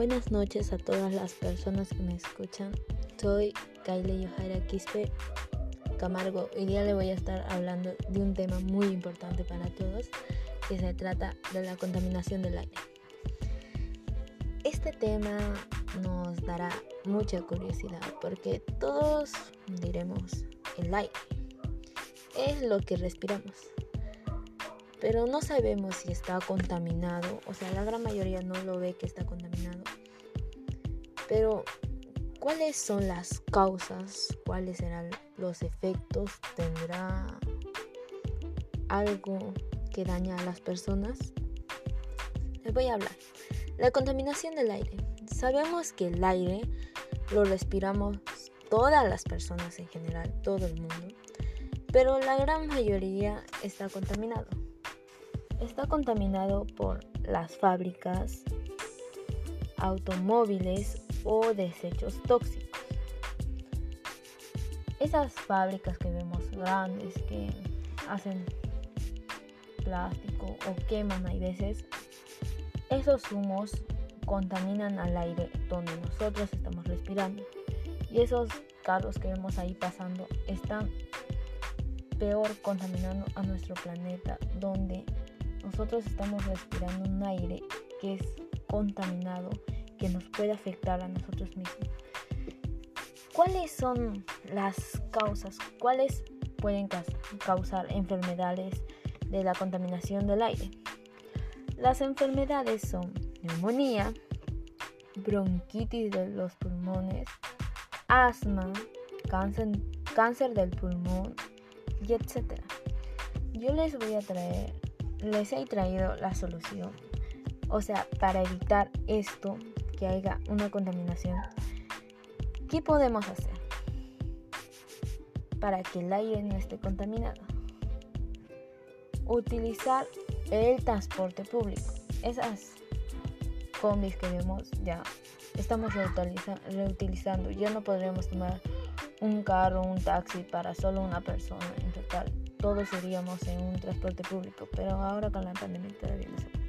Buenas noches a todas las personas que me escuchan. Soy Kaile Yohara Quispe Camargo. Hoy día le voy a estar hablando de un tema muy importante para todos, que se trata de la contaminación del aire. Este tema nos dará mucha curiosidad porque todos diremos el aire es lo que respiramos pero no sabemos si está contaminado, o sea, la gran mayoría no lo ve que está contaminado. Pero, ¿cuáles son las causas? ¿Cuáles serán los efectos? ¿Tendrá algo que daña a las personas? Les voy a hablar. La contaminación del aire. Sabemos que el aire lo respiramos todas las personas en general, todo el mundo, pero la gran mayoría está contaminado está contaminado por las fábricas, automóviles o desechos tóxicos. Esas fábricas que vemos grandes que hacen plástico o queman hay veces, esos humos contaminan al aire donde nosotros estamos respirando. Y esos carros que vemos ahí pasando están peor contaminando a nuestro planeta donde nosotros estamos respirando un aire que es contaminado, que nos puede afectar a nosotros mismos. ¿Cuáles son las causas? ¿Cuáles pueden causar enfermedades de la contaminación del aire? Las enfermedades son neumonía, bronquitis de los pulmones, asma, cáncer, cáncer del pulmón y etc. Yo les voy a traer les he traído la solución. O sea, para evitar esto, que haya una contaminación, ¿qué podemos hacer para que el aire no esté contaminado? Utilizar el transporte público. Esas combis que vemos ya estamos reutilizando. Ya no podremos tomar un carro, un taxi para solo una persona en total todos iríamos en un transporte público, pero ahora con la pandemia todavía no se puede.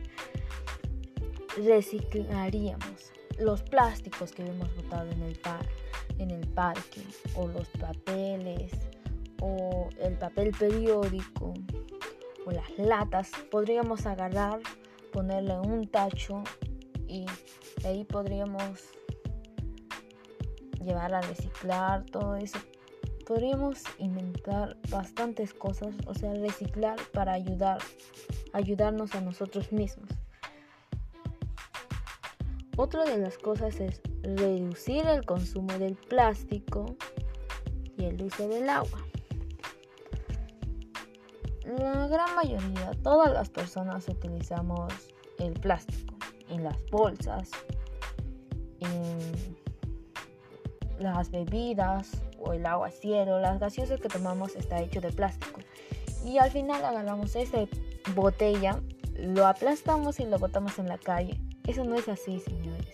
Reciclaríamos los plásticos que hemos botado en el, par, en el parque, o los papeles, o el papel periódico, o las latas, podríamos agarrar, ponerle un tacho y ahí podríamos llevar a reciclar todo eso podríamos inventar bastantes cosas, o sea, reciclar para ayudar, ayudarnos a nosotros mismos. Otra de las cosas es reducir el consumo del plástico y el uso del agua. La gran mayoría, todas las personas utilizamos el plástico en las bolsas, en las bebidas, o el agua cielo, las gaseosas que tomamos está hecho de plástico. Y al final agarramos esa botella, lo aplastamos y lo botamos en la calle. Eso no es así, señores.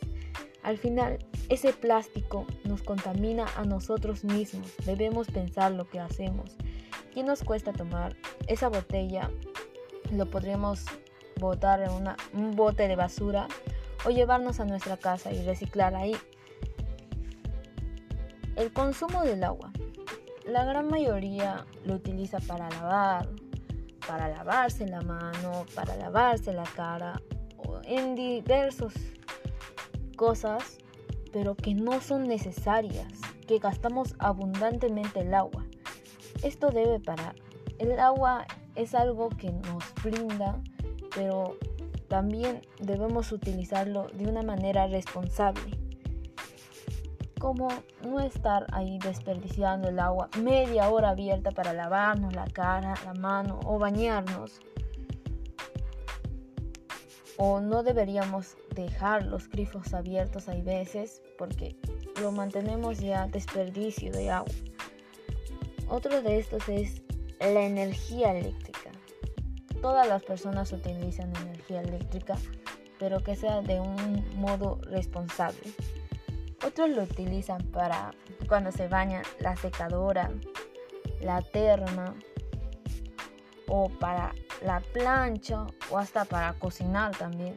Al final, ese plástico nos contamina a nosotros mismos. Debemos pensar lo que hacemos. ¿Qué nos cuesta tomar esa botella? Lo podríamos botar en un bote de basura o llevarnos a nuestra casa y reciclar ahí. El consumo del agua. La gran mayoría lo utiliza para lavar, para lavarse la mano, para lavarse la cara, en diversas cosas, pero que no son necesarias, que gastamos abundantemente el agua. Esto debe parar. El agua es algo que nos brinda, pero también debemos utilizarlo de una manera responsable como no estar ahí desperdiciando el agua media hora abierta para lavarnos la cara, la mano o bañarnos. O no deberíamos dejar los grifos abiertos hay veces porque lo mantenemos ya desperdicio de agua. Otro de estos es la energía eléctrica. Todas las personas utilizan energía eléctrica, pero que sea de un modo responsable. Otros lo utilizan para cuando se bañan la secadora, la terma o para la plancha o hasta para cocinar también.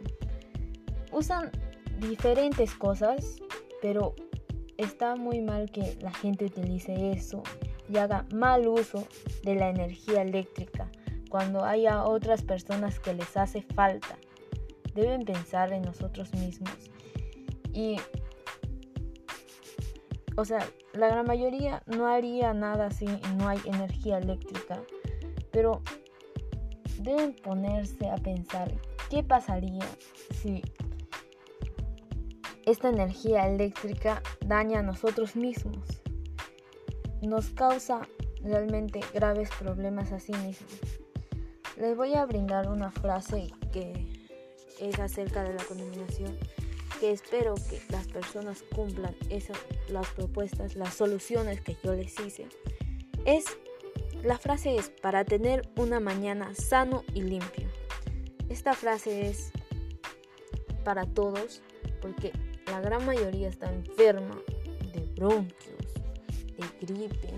Usan diferentes cosas, pero está muy mal que la gente utilice eso y haga mal uso de la energía eléctrica cuando haya otras personas que les hace falta. Deben pensar en nosotros mismos. Y, o sea, la gran mayoría no haría nada si no hay energía eléctrica. Pero deben ponerse a pensar qué pasaría si esta energía eléctrica daña a nosotros mismos. Nos causa realmente graves problemas a sí mismos. Les voy a brindar una frase que es acerca de la contaminación, que espero que las personas cumplan esas, las propuestas, las soluciones que yo les hice. Es, la frase es para tener una mañana sano y limpio. Esta frase es para todos porque la gran mayoría está enferma de bronquios, de gripe,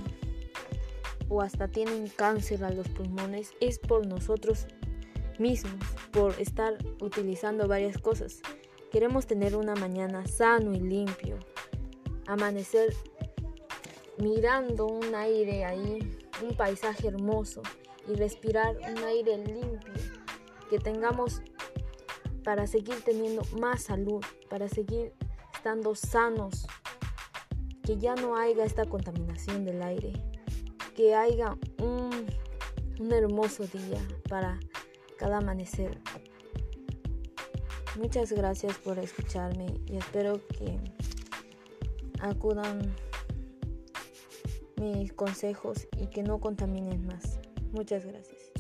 o hasta tienen cáncer a los pulmones es por nosotros mismos, por estar utilizando varias cosas. Queremos tener una mañana sano y limpio, amanecer mirando un aire ahí, un paisaje hermoso y respirar un aire limpio, que tengamos para seguir teniendo más salud, para seguir estando sanos, que ya no haya esta contaminación del aire. Que haya un, hermoso día para cada amanecer. Muchas gracias por escucharme y espero que acudan mis consejos y que no contaminen más. Muchas gracias.